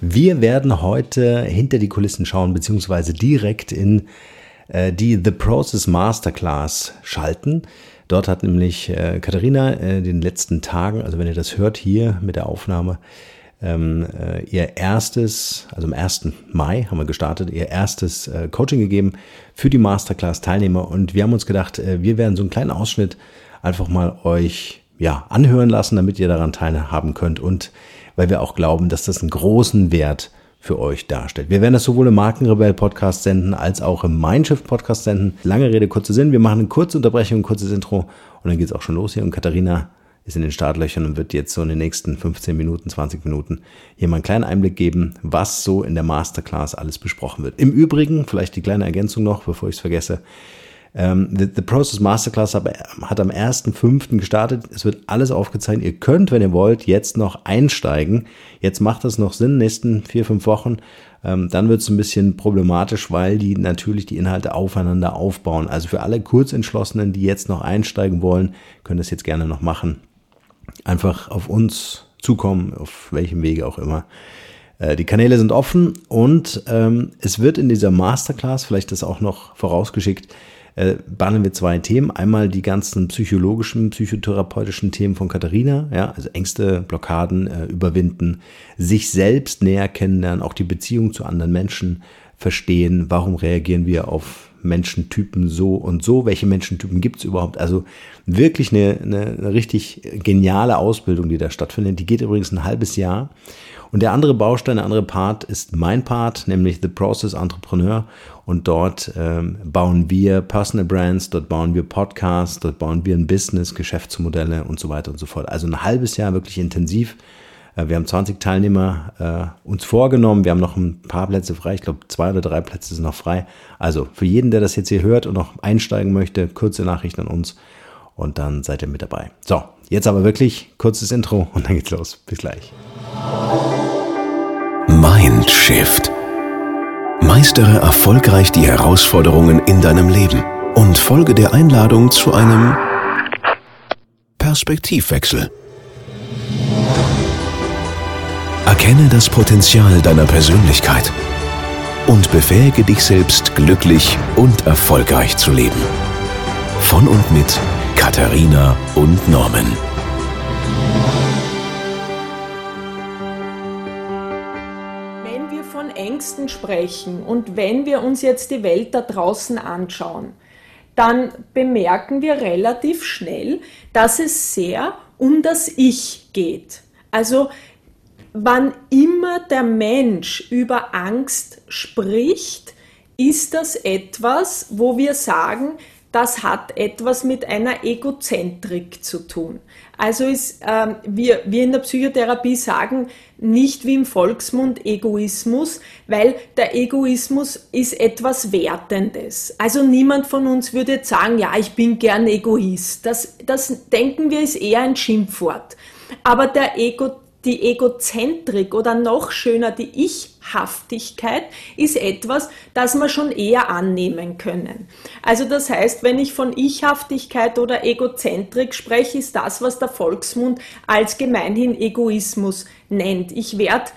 Wir werden heute hinter die Kulissen schauen, beziehungsweise direkt in äh, die The Process Masterclass schalten. Dort hat nämlich äh, Katharina äh, den letzten Tagen, also wenn ihr das hört hier mit der Aufnahme, ähm, äh, ihr erstes, also am 1. Mai haben wir gestartet, ihr erstes äh, Coaching gegeben für die Masterclass-Teilnehmer. Und wir haben uns gedacht, äh, wir werden so einen kleinen Ausschnitt einfach mal euch ja, anhören lassen, damit ihr daran teilhaben könnt und weil wir auch glauben, dass das einen großen Wert für euch darstellt. Wir werden das sowohl im Markenrebell Podcast senden als auch im Mindshift Podcast senden. Lange Rede, kurzer Sinn. Wir machen eine kurze Unterbrechung, ein kurzes Intro und dann geht's auch schon los hier. Und Katharina ist in den Startlöchern und wird jetzt so in den nächsten 15 Minuten, 20 Minuten hier mal einen kleinen Einblick geben, was so in der Masterclass alles besprochen wird. Im Übrigen, vielleicht die kleine Ergänzung noch, bevor ich es vergesse, ähm, the, the, Process Masterclass hat am 1.5. gestartet. Es wird alles aufgezeichnet. Ihr könnt, wenn ihr wollt, jetzt noch einsteigen. Jetzt macht das noch Sinn, nächsten vier, fünf Wochen. Ähm, dann wird es ein bisschen problematisch, weil die natürlich die Inhalte aufeinander aufbauen. Also für alle Kurzentschlossenen, die jetzt noch einsteigen wollen, können das jetzt gerne noch machen. Einfach auf uns zukommen, auf welchem Wege auch immer. Äh, die Kanäle sind offen und ähm, es wird in dieser Masterclass, vielleicht das auch noch vorausgeschickt, äh, behandeln wir zwei Themen. Einmal die ganzen psychologischen, psychotherapeutischen Themen von Katharina, ja, also Ängste, Blockaden äh, überwinden, sich selbst näher kennenlernen, auch die Beziehung zu anderen Menschen verstehen, warum reagieren wir auf Menschentypen so und so, welche Menschentypen gibt es überhaupt. Also wirklich eine, eine, eine richtig geniale Ausbildung, die da stattfindet. Die geht übrigens ein halbes Jahr. Und der andere Baustein, der andere Part ist mein Part, nämlich The Process Entrepreneur. Und dort ähm, bauen wir Personal Brands, dort bauen wir Podcasts, dort bauen wir ein Business, Geschäftsmodelle und so weiter und so fort. Also ein halbes Jahr wirklich intensiv. Äh, wir haben 20 Teilnehmer äh, uns vorgenommen. Wir haben noch ein paar Plätze frei. Ich glaube, zwei oder drei Plätze sind noch frei. Also für jeden, der das jetzt hier hört und noch einsteigen möchte, kurze Nachricht an uns und dann seid ihr mit dabei. So, jetzt aber wirklich kurzes Intro und dann geht's los. Bis gleich. Mindshift. Meistere erfolgreich die Herausforderungen in deinem Leben und folge der Einladung zu einem Perspektivwechsel. Erkenne das Potenzial deiner Persönlichkeit und befähige dich selbst glücklich und erfolgreich zu leben. Von und mit Katharina und Norman. Ängsten sprechen und wenn wir uns jetzt die Welt da draußen anschauen, dann bemerken wir relativ schnell, dass es sehr um das Ich geht. Also wann immer der Mensch über Angst spricht, ist das etwas, wo wir sagen, das hat etwas mit einer Egozentrik zu tun. Also ist, ähm, wir, wir in der Psychotherapie sagen nicht wie im Volksmund Egoismus, weil der Egoismus ist etwas Wertendes. Also niemand von uns würde jetzt sagen, ja, ich bin gern Egoist. Das, das denken wir ist eher ein Schimpfwort. Aber der Ego, die Egozentrik oder noch schöner die Ichhaftigkeit ist etwas, das wir schon eher annehmen können. Also das heißt, wenn ich von Ichhaftigkeit oder Egozentrik spreche, ist das, was der Volksmund als gemeinhin Egoismus nennt. Ich werde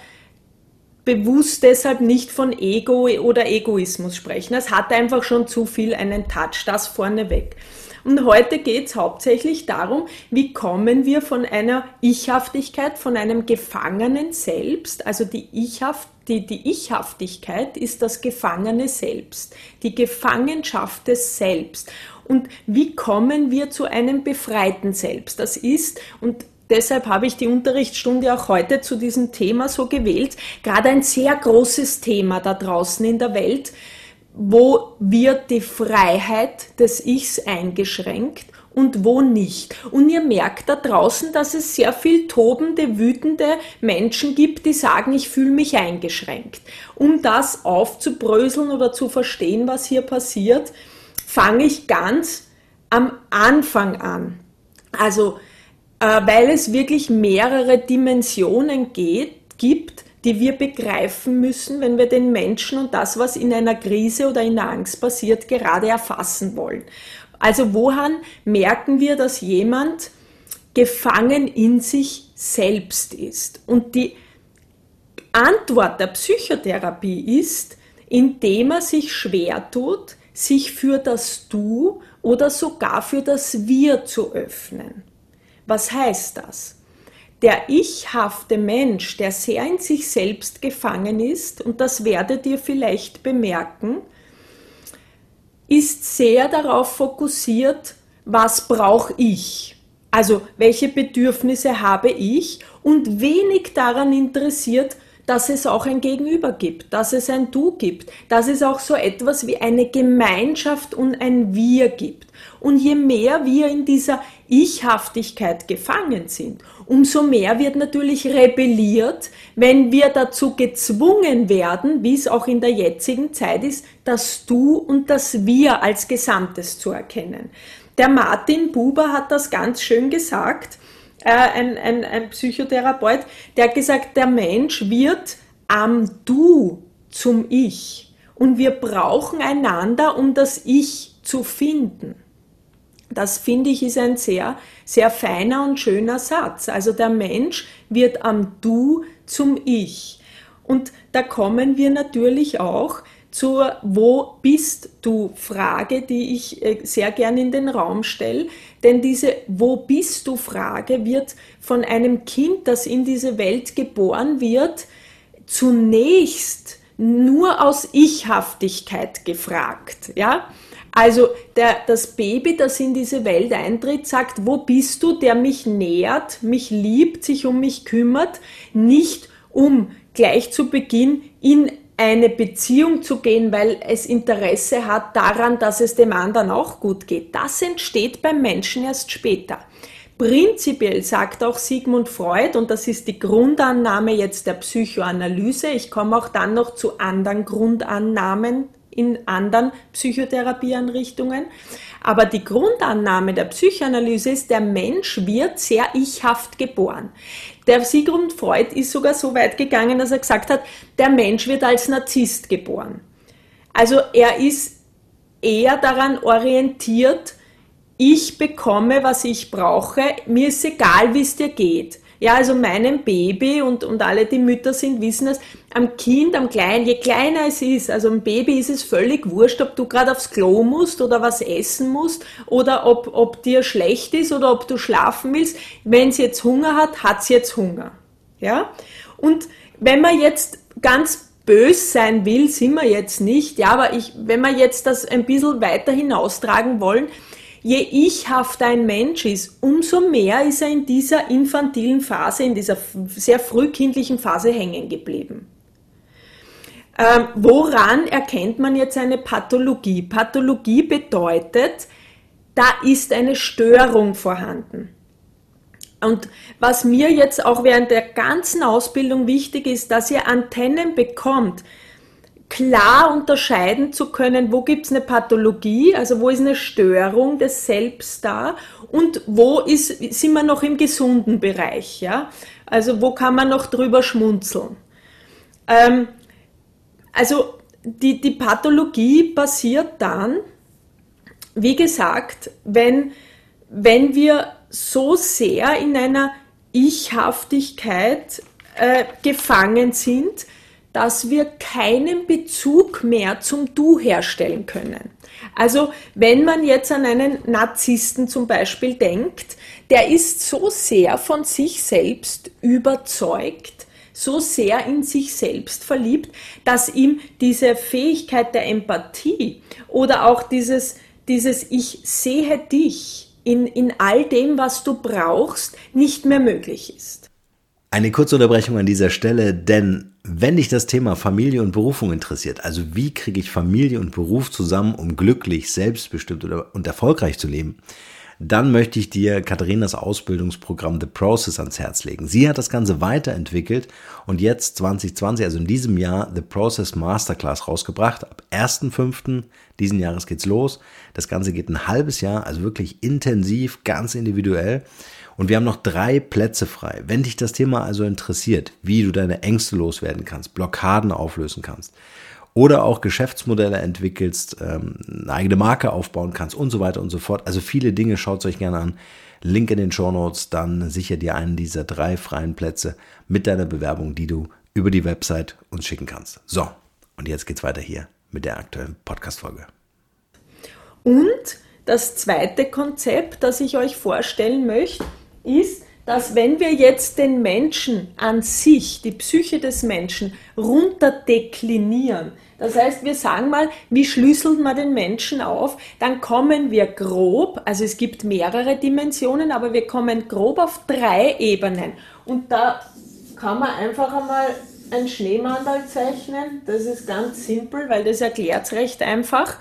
bewusst deshalb nicht von Ego oder Egoismus sprechen. Es hat einfach schon zu viel einen Touch, das vorneweg. Und heute geht es hauptsächlich darum, wie kommen wir von einer Ichhaftigkeit, von einem gefangenen Selbst, also die Ichhaft, die, die Ichhaftigkeit ist das gefangene Selbst, die Gefangenschaft des Selbst. Und wie kommen wir zu einem befreiten Selbst? Das ist, und deshalb habe ich die Unterrichtsstunde auch heute zu diesem Thema so gewählt, gerade ein sehr großes Thema da draußen in der Welt, wo wird die Freiheit des Ichs eingeschränkt und wo nicht. Und ihr merkt da draußen, dass es sehr viel tobende, wütende Menschen gibt, die sagen, ich fühle mich eingeschränkt. Um das aufzubröseln oder zu verstehen, was hier passiert, fange ich ganz am Anfang an. Also, äh, weil es wirklich mehrere Dimensionen geht, gibt, die wir begreifen müssen, wenn wir den Menschen und das, was in einer Krise oder in der Angst passiert, gerade erfassen wollen. Also woran merken wir, dass jemand gefangen in sich selbst ist? Und die Antwort der Psychotherapie ist, indem er sich schwer tut, sich für das Du oder sogar für das Wir zu öffnen. Was heißt das? Der ichhafte Mensch, der sehr in sich selbst gefangen ist, und das werdet ihr vielleicht bemerken, ist sehr darauf fokussiert, was brauche ich? Also welche Bedürfnisse habe ich und wenig daran interessiert, dass es auch ein Gegenüber gibt, dass es ein Du gibt, dass es auch so etwas wie eine Gemeinschaft und ein Wir gibt. Und je mehr wir in dieser Ichhaftigkeit gefangen sind, umso mehr wird natürlich rebelliert, wenn wir dazu gezwungen werden, wie es auch in der jetzigen Zeit ist, das Du und das Wir als Gesamtes zu erkennen. Der Martin Buber hat das ganz schön gesagt, äh, ein, ein, ein Psychotherapeut, der hat gesagt, der Mensch wird am Du zum Ich. Und wir brauchen einander, um das Ich zu finden. Das finde ich ist ein sehr, sehr feiner und schöner Satz. Also der Mensch wird am Du zum Ich. Und da kommen wir natürlich auch zur Wo bist du Frage, die ich äh, sehr gern in den Raum stelle. Denn diese Wo bist du Frage wird von einem Kind, das in diese Welt geboren wird, zunächst nur aus Ichhaftigkeit gefragt. Ja? Also der, das Baby, das in diese Welt eintritt, sagt, wo bist du, der mich nährt, mich liebt, sich um mich kümmert, nicht um gleich zu Beginn in eine Beziehung zu gehen, weil es Interesse hat daran, dass es dem anderen auch gut geht. Das entsteht beim Menschen erst später. Prinzipiell sagt auch Sigmund Freud, und das ist die Grundannahme jetzt der Psychoanalyse, ich komme auch dann noch zu anderen Grundannahmen in anderen Psychotherapieanrichtungen, aber die Grundannahme der Psychoanalyse ist, der Mensch wird sehr ichhaft geboren. Der Sigmund Freud ist sogar so weit gegangen, dass er gesagt hat, der Mensch wird als Narzisst geboren. Also er ist eher daran orientiert, ich bekomme, was ich brauche, mir ist egal, wie es dir geht. Ja, also meinem Baby und, und alle, die Mütter sind, wissen es, am Kind, am Kleinen, je kleiner es ist, also am Baby ist es völlig wurscht, ob du gerade aufs Klo musst oder was essen musst oder ob, ob dir schlecht ist oder ob du schlafen willst. Wenn es jetzt Hunger hat, hat es jetzt Hunger. Ja? Und wenn man jetzt ganz bös sein will, sind wir jetzt nicht, ja, aber ich, wenn wir jetzt das ein bisschen weiter hinaustragen wollen, Je ichhafter ein Mensch ist, umso mehr ist er in dieser infantilen Phase, in dieser sehr frühkindlichen Phase hängen geblieben. Ähm, woran erkennt man jetzt eine Pathologie? Pathologie bedeutet, da ist eine Störung vorhanden. Und was mir jetzt auch während der ganzen Ausbildung wichtig ist, dass ihr Antennen bekommt, klar unterscheiden zu können, wo gibt es eine Pathologie, also wo ist eine Störung des Selbst da und wo ist, sind wir noch im gesunden Bereich, ja? Also wo kann man noch drüber schmunzeln? Ähm, also die, die Pathologie passiert dann, wie gesagt, wenn, wenn wir so sehr in einer Ichhaftigkeit äh, gefangen sind, dass wir keinen Bezug mehr zum Du herstellen können. Also wenn man jetzt an einen Narzissten zum Beispiel denkt, der ist so sehr von sich selbst überzeugt, so sehr in sich selbst verliebt, dass ihm diese Fähigkeit der Empathie oder auch dieses, dieses Ich sehe dich in, in all dem, was du brauchst, nicht mehr möglich ist. Eine kurze Unterbrechung an dieser Stelle, denn wenn dich das Thema Familie und Berufung interessiert, also wie kriege ich Familie und Beruf zusammen, um glücklich, selbstbestimmt und erfolgreich zu leben, dann möchte ich dir Katharinas Ausbildungsprogramm The Process ans Herz legen. Sie hat das Ganze weiterentwickelt und jetzt 2020, also in diesem Jahr, The Process Masterclass rausgebracht. Ab 1.5. diesen Jahres geht's los. Das Ganze geht ein halbes Jahr, also wirklich intensiv, ganz individuell. Und wir haben noch drei Plätze frei. Wenn dich das Thema also interessiert, wie du deine Ängste loswerden kannst, Blockaden auflösen kannst oder auch Geschäftsmodelle entwickelst, ähm, eine eigene Marke aufbauen kannst und so weiter und so fort. Also viele Dinge, schaut es euch gerne an. Link in den Show Notes, dann sicher dir einen dieser drei freien Plätze mit deiner Bewerbung, die du über die Website uns schicken kannst. So, und jetzt geht's weiter hier mit der aktuellen Podcast-Folge. Und das zweite Konzept, das ich euch vorstellen möchte, ist, dass wenn wir jetzt den Menschen an sich, die Psyche des Menschen, runterdeklinieren, das heißt, wir sagen mal, wie schlüsselt man den Menschen auf, dann kommen wir grob, also es gibt mehrere Dimensionen, aber wir kommen grob auf drei Ebenen. Und da kann man einfach einmal ein Schneemandal zeichnen. Das ist ganz simpel, weil das erklärt es recht einfach.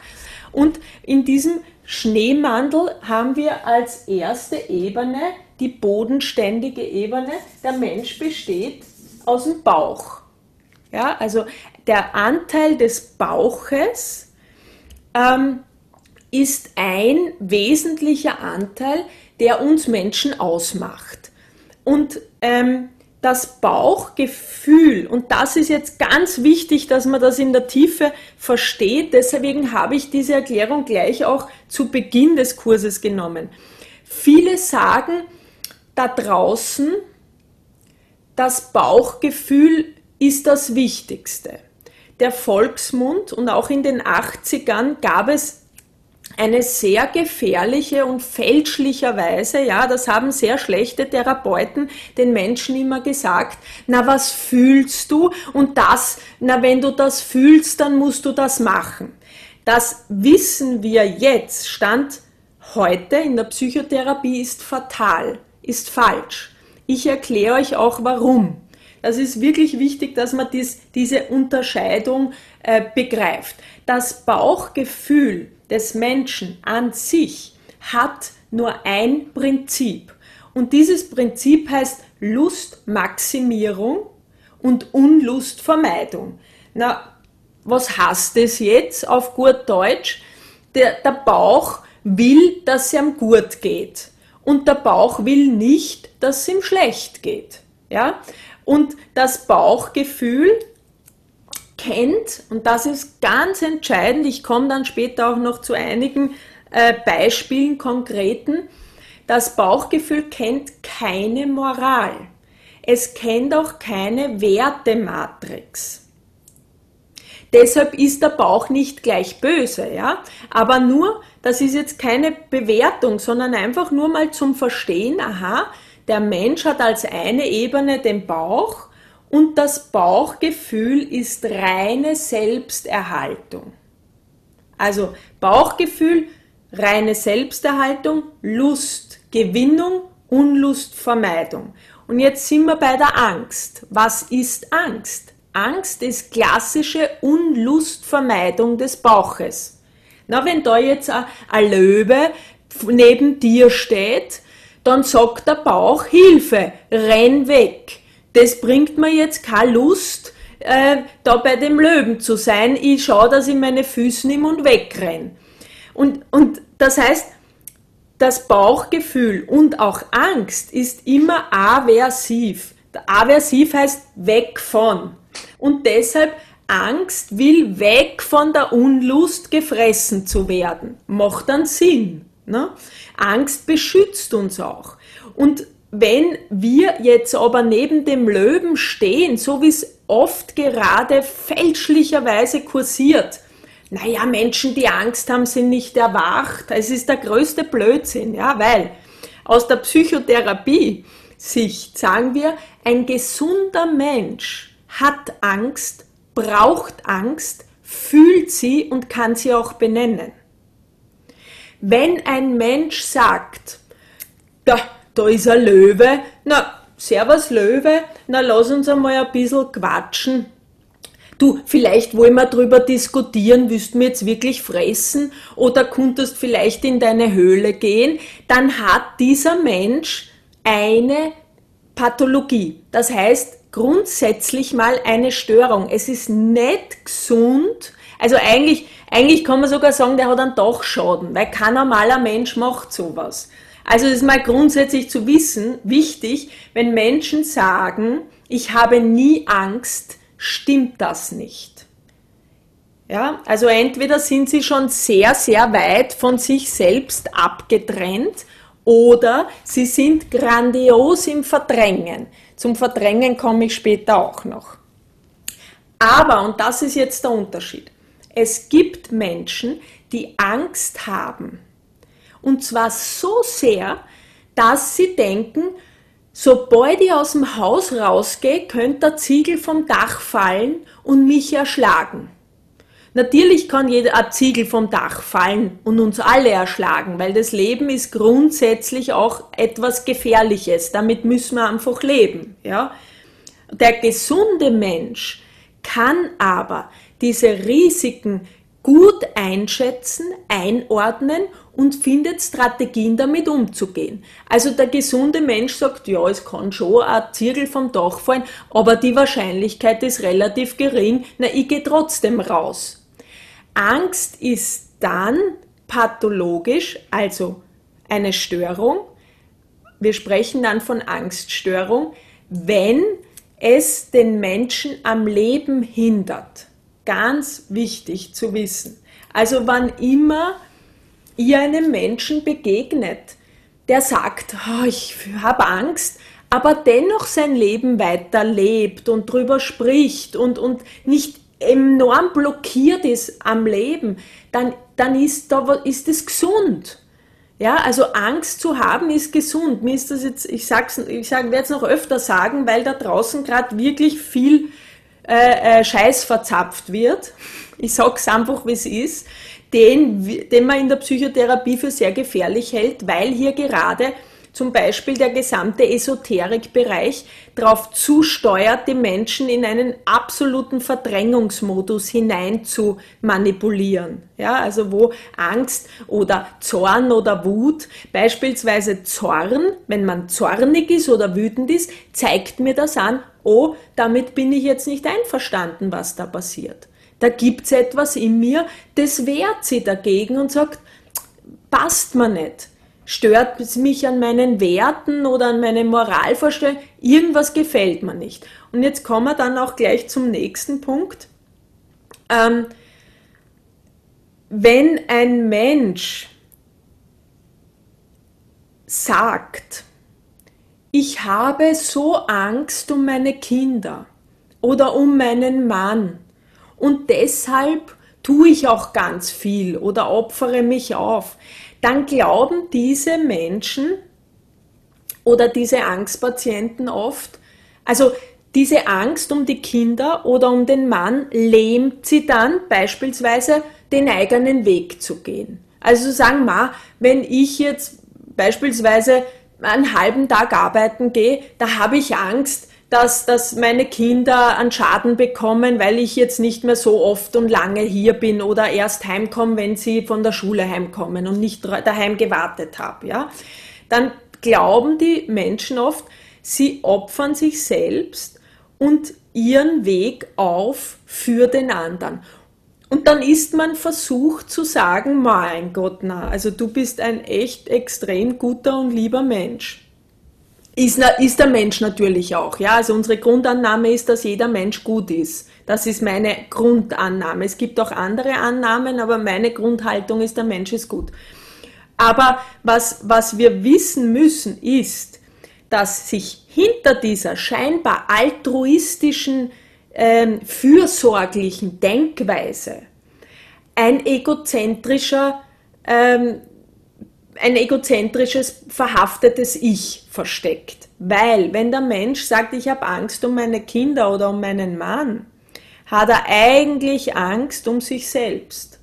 Und in diesem Schneemandel haben wir als erste Ebene die bodenständige Ebene. Der Mensch besteht aus dem Bauch. Ja, also der Anteil des Bauches ähm, ist ein wesentlicher Anteil, der uns Menschen ausmacht. Und ähm, das Bauchgefühl, und das ist jetzt ganz wichtig, dass man das in der Tiefe versteht, deswegen habe ich diese Erklärung gleich auch zu Beginn des Kurses genommen. Viele sagen da draußen, das Bauchgefühl ist das Wichtigste. Der Volksmund und auch in den 80ern gab es eine sehr gefährliche und fälschlicherweise, ja, das haben sehr schlechte Therapeuten den Menschen immer gesagt, na was fühlst du? Und das, na wenn du das fühlst, dann musst du das machen. Das wissen wir jetzt, Stand heute in der Psychotherapie ist fatal, ist falsch. Ich erkläre euch auch warum. Das ist wirklich wichtig, dass man dies, diese Unterscheidung äh, begreift. Das Bauchgefühl, des Menschen an sich hat nur ein Prinzip. Und dieses Prinzip heißt Lustmaximierung und Unlustvermeidung. Na, was heißt das jetzt auf gut Deutsch? Der, der Bauch will, dass es ihm gut geht. Und der Bauch will nicht, dass es ihm schlecht geht. Ja? Und das Bauchgefühl kennt, und das ist ganz entscheidend, ich komme dann später auch noch zu einigen äh, Beispielen, konkreten, das Bauchgefühl kennt keine Moral. Es kennt auch keine Wertematrix. Deshalb ist der Bauch nicht gleich böse, ja. Aber nur, das ist jetzt keine Bewertung, sondern einfach nur mal zum Verstehen, aha, der Mensch hat als eine Ebene den Bauch und das Bauchgefühl ist reine Selbsterhaltung. Also Bauchgefühl, reine Selbsterhaltung, Lust, Gewinnung, Unlustvermeidung. Und jetzt sind wir bei der Angst. Was ist Angst? Angst ist klassische Unlustvermeidung des Bauches. Na, wenn da jetzt ein Löwe neben dir steht, dann sagt der Bauch, Hilfe, renn weg das bringt mir jetzt keine Lust, äh, da bei dem Löwen zu sein. Ich schaue, dass ich meine Füße nehme und wegrenne. Und, und das heißt, das Bauchgefühl und auch Angst ist immer aversiv. Aversiv heißt weg von. Und deshalb Angst will weg von der Unlust gefressen zu werden. Macht dann Sinn. Ne? Angst beschützt uns auch. Und wenn wir jetzt aber neben dem Löwen stehen, so wie es oft gerade fälschlicherweise kursiert, naja, Menschen, die Angst haben, sind nicht erwacht. Es ist der größte Blödsinn, ja, weil aus der Psychotherapie-Sicht sagen wir, ein gesunder Mensch hat Angst, braucht Angst, fühlt sie und kann sie auch benennen. Wenn ein Mensch sagt, da, da ist ein Löwe. Na, servus Löwe, na lass uns einmal ein bisschen quatschen. Du, vielleicht wollen wir drüber diskutieren, willst du mir jetzt wirklich fressen oder könntest vielleicht in deine Höhle gehen, dann hat dieser Mensch eine Pathologie. Das heißt grundsätzlich mal eine Störung. Es ist nicht gesund, also eigentlich, eigentlich kann man sogar sagen, der hat einen Dachschaden, weil kein normaler Mensch macht sowas. Also es ist mal grundsätzlich zu wissen, wichtig, wenn Menschen sagen, ich habe nie Angst, stimmt das nicht. Ja, also entweder sind sie schon sehr, sehr weit von sich selbst abgetrennt oder sie sind grandios im Verdrängen. Zum Verdrängen komme ich später auch noch. Aber, und das ist jetzt der Unterschied, es gibt Menschen, die Angst haben. Und zwar so sehr, dass sie denken, sobald ich aus dem Haus rausgehe, könnte der Ziegel vom Dach fallen und mich erschlagen. Natürlich kann jeder ein Ziegel vom Dach fallen und uns alle erschlagen, weil das Leben ist grundsätzlich auch etwas Gefährliches. Damit müssen wir einfach leben, ja. Der gesunde Mensch kann aber diese Risiken gut einschätzen, einordnen und findet Strategien damit umzugehen. Also der gesunde Mensch sagt, ja, es kann schon ein Zirkel vom Dach fallen, aber die Wahrscheinlichkeit ist relativ gering, na, ich gehe trotzdem raus. Angst ist dann pathologisch, also eine Störung. Wir sprechen dann von Angststörung, wenn es den Menschen am Leben hindert. Ganz wichtig zu wissen. Also wann immer ihr einem Menschen begegnet, der sagt, oh, ich habe Angst, aber dennoch sein Leben weiterlebt und drüber spricht und, und nicht enorm blockiert ist am Leben, dann, dann ist, da, ist es gesund. Ja, also Angst zu haben ist gesund. Mir ist das jetzt, ich sag's, ich sag, werde es noch öfter sagen, weil da draußen gerade wirklich viel äh, äh, Scheiß verzapft wird. Ich sag's einfach, wie es ist, den, den man in der Psychotherapie für sehr gefährlich hält, weil hier gerade zum Beispiel der gesamte Esoterikbereich darauf zusteuert, die Menschen in einen absoluten Verdrängungsmodus hinein zu manipulieren. Ja, also wo Angst oder Zorn oder Wut, beispielsweise Zorn, wenn man zornig ist oder wütend ist, zeigt mir das an, oh, damit bin ich jetzt nicht einverstanden, was da passiert. Da gibt's etwas in mir, das wehrt sie dagegen und sagt, passt mir nicht stört es mich an meinen Werten oder an meinen Moralvorstellungen, irgendwas gefällt mir nicht. Und jetzt kommen wir dann auch gleich zum nächsten Punkt. Ähm, wenn ein Mensch sagt, ich habe so Angst um meine Kinder oder um meinen Mann und deshalb tue ich auch ganz viel oder opfere mich auf, dann glauben diese Menschen oder diese Angstpatienten oft, also diese Angst um die Kinder oder um den Mann lähmt sie dann beispielsweise den eigenen Weg zu gehen. Also sagen, ma, wenn ich jetzt beispielsweise einen halben Tag arbeiten gehe, da habe ich Angst, dass, dass meine Kinder einen Schaden bekommen, weil ich jetzt nicht mehr so oft und lange hier bin oder erst heimkomme, wenn sie von der Schule heimkommen und nicht daheim gewartet habe, ja, dann glauben die Menschen oft, sie opfern sich selbst und ihren Weg auf für den anderen. Und dann ist man versucht zu sagen, mein Gott, na, also du bist ein echt extrem guter und lieber Mensch. Ist, ist der Mensch natürlich auch. Ja? Also unsere Grundannahme ist, dass jeder Mensch gut ist. Das ist meine Grundannahme. Es gibt auch andere Annahmen, aber meine Grundhaltung ist, der Mensch ist gut. Aber was, was wir wissen müssen, ist, dass sich hinter dieser scheinbar altruistischen, ähm, fürsorglichen Denkweise ein egozentrischer ähm, ein egozentrisches, verhaftetes Ich versteckt. Weil, wenn der Mensch sagt, ich habe Angst um meine Kinder oder um meinen Mann, hat er eigentlich Angst um sich selbst.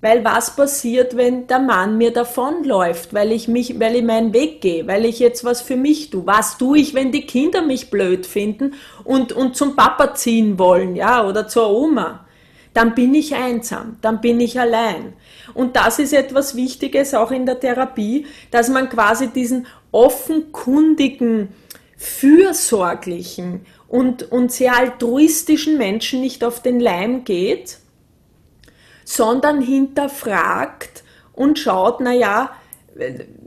Weil was passiert, wenn der Mann mir davonläuft, weil ich mich, weil ich meinen Weg gehe, weil ich jetzt was für mich tue? Was tue ich, wenn die Kinder mich blöd finden und, und zum Papa ziehen wollen, ja, oder zur Oma? Dann bin ich einsam, dann bin ich allein. Und das ist etwas Wichtiges auch in der Therapie, dass man quasi diesen offenkundigen, fürsorglichen und, und sehr altruistischen Menschen nicht auf den Leim geht, sondern hinterfragt und schaut, na ja,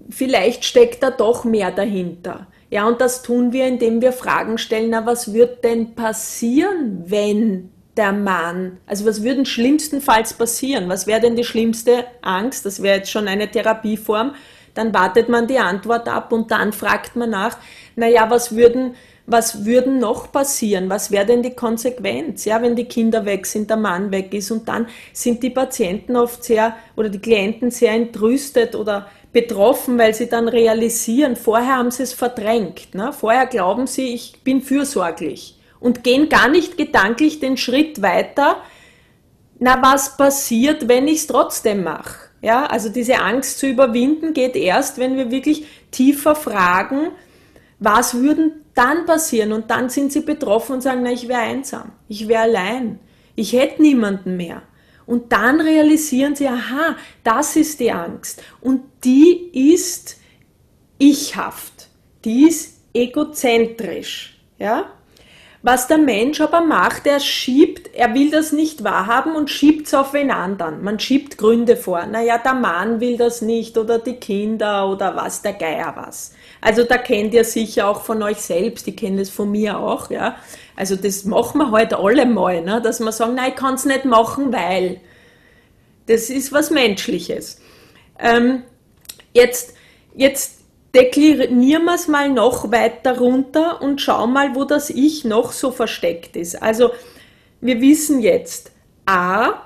vielleicht steckt da doch mehr dahinter. Ja, und das tun wir, indem wir Fragen stellen, na, was wird denn passieren, wenn der Mann, also was würde schlimmstenfalls passieren? Was wäre denn die schlimmste Angst? Das wäre jetzt schon eine Therapieform. Dann wartet man die Antwort ab und dann fragt man nach, naja, was würden, was würden noch passieren? Was wäre denn die Konsequenz? Ja, wenn die Kinder weg sind, der Mann weg ist und dann sind die Patienten oft sehr oder die Klienten sehr entrüstet oder betroffen, weil sie dann realisieren, vorher haben sie es verdrängt. Ne? Vorher glauben sie, ich bin fürsorglich und gehen gar nicht gedanklich den Schritt weiter. Na, was passiert, wenn ich es trotzdem mache? Ja, also diese Angst zu überwinden geht erst, wenn wir wirklich tiefer fragen, was würden dann passieren? Und dann sind sie betroffen und sagen, na, ich wäre einsam, ich wäre allein, ich hätte niemanden mehr. Und dann realisieren sie, aha, das ist die Angst. Und die ist ichhaft, die ist egozentrisch. Ja? Was der Mensch aber macht, er schiebt, er will das nicht wahrhaben und schiebt es auf wen anderen. Man schiebt Gründe vor. Naja, der Mann will das nicht oder die Kinder oder was, der Geier was. Also da kennt ihr sicher auch von euch selbst, ich kenne das von mir auch, ja. Also das machen wir heute halt alle mal, ne? dass wir sagen, nein, ich kann es nicht machen, weil. Das ist was Menschliches. Ähm, jetzt, jetzt deklinieren wir es mal noch weiter runter und schauen mal, wo das Ich noch so versteckt ist. Also wir wissen jetzt, a,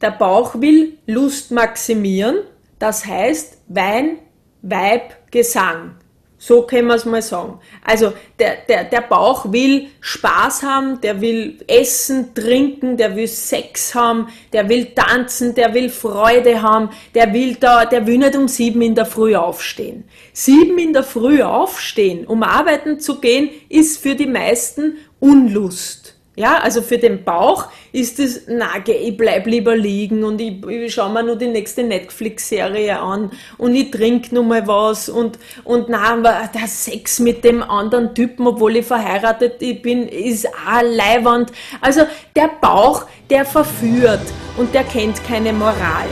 der Bauch will Lust maximieren, das heißt Wein, Weib, Gesang. So können wir es mal sagen. Also der, der, der Bauch will Spaß haben, der will essen, trinken, der will Sex haben, der will tanzen, der will Freude haben, der will da, der will nicht um sieben in der Früh aufstehen. Sieben in der Früh aufstehen, um arbeiten zu gehen, ist für die meisten Unlust. Ja, also für den Bauch ist es, na, ich bleib lieber liegen und ich, ich schaue mir nur die nächste Netflix-Serie an und ich trinke nur mal was und, und na, der Sex mit dem anderen Typen, obwohl ich verheiratet bin, ist auch leiwand. Also der Bauch, der verführt und der kennt keine Moral.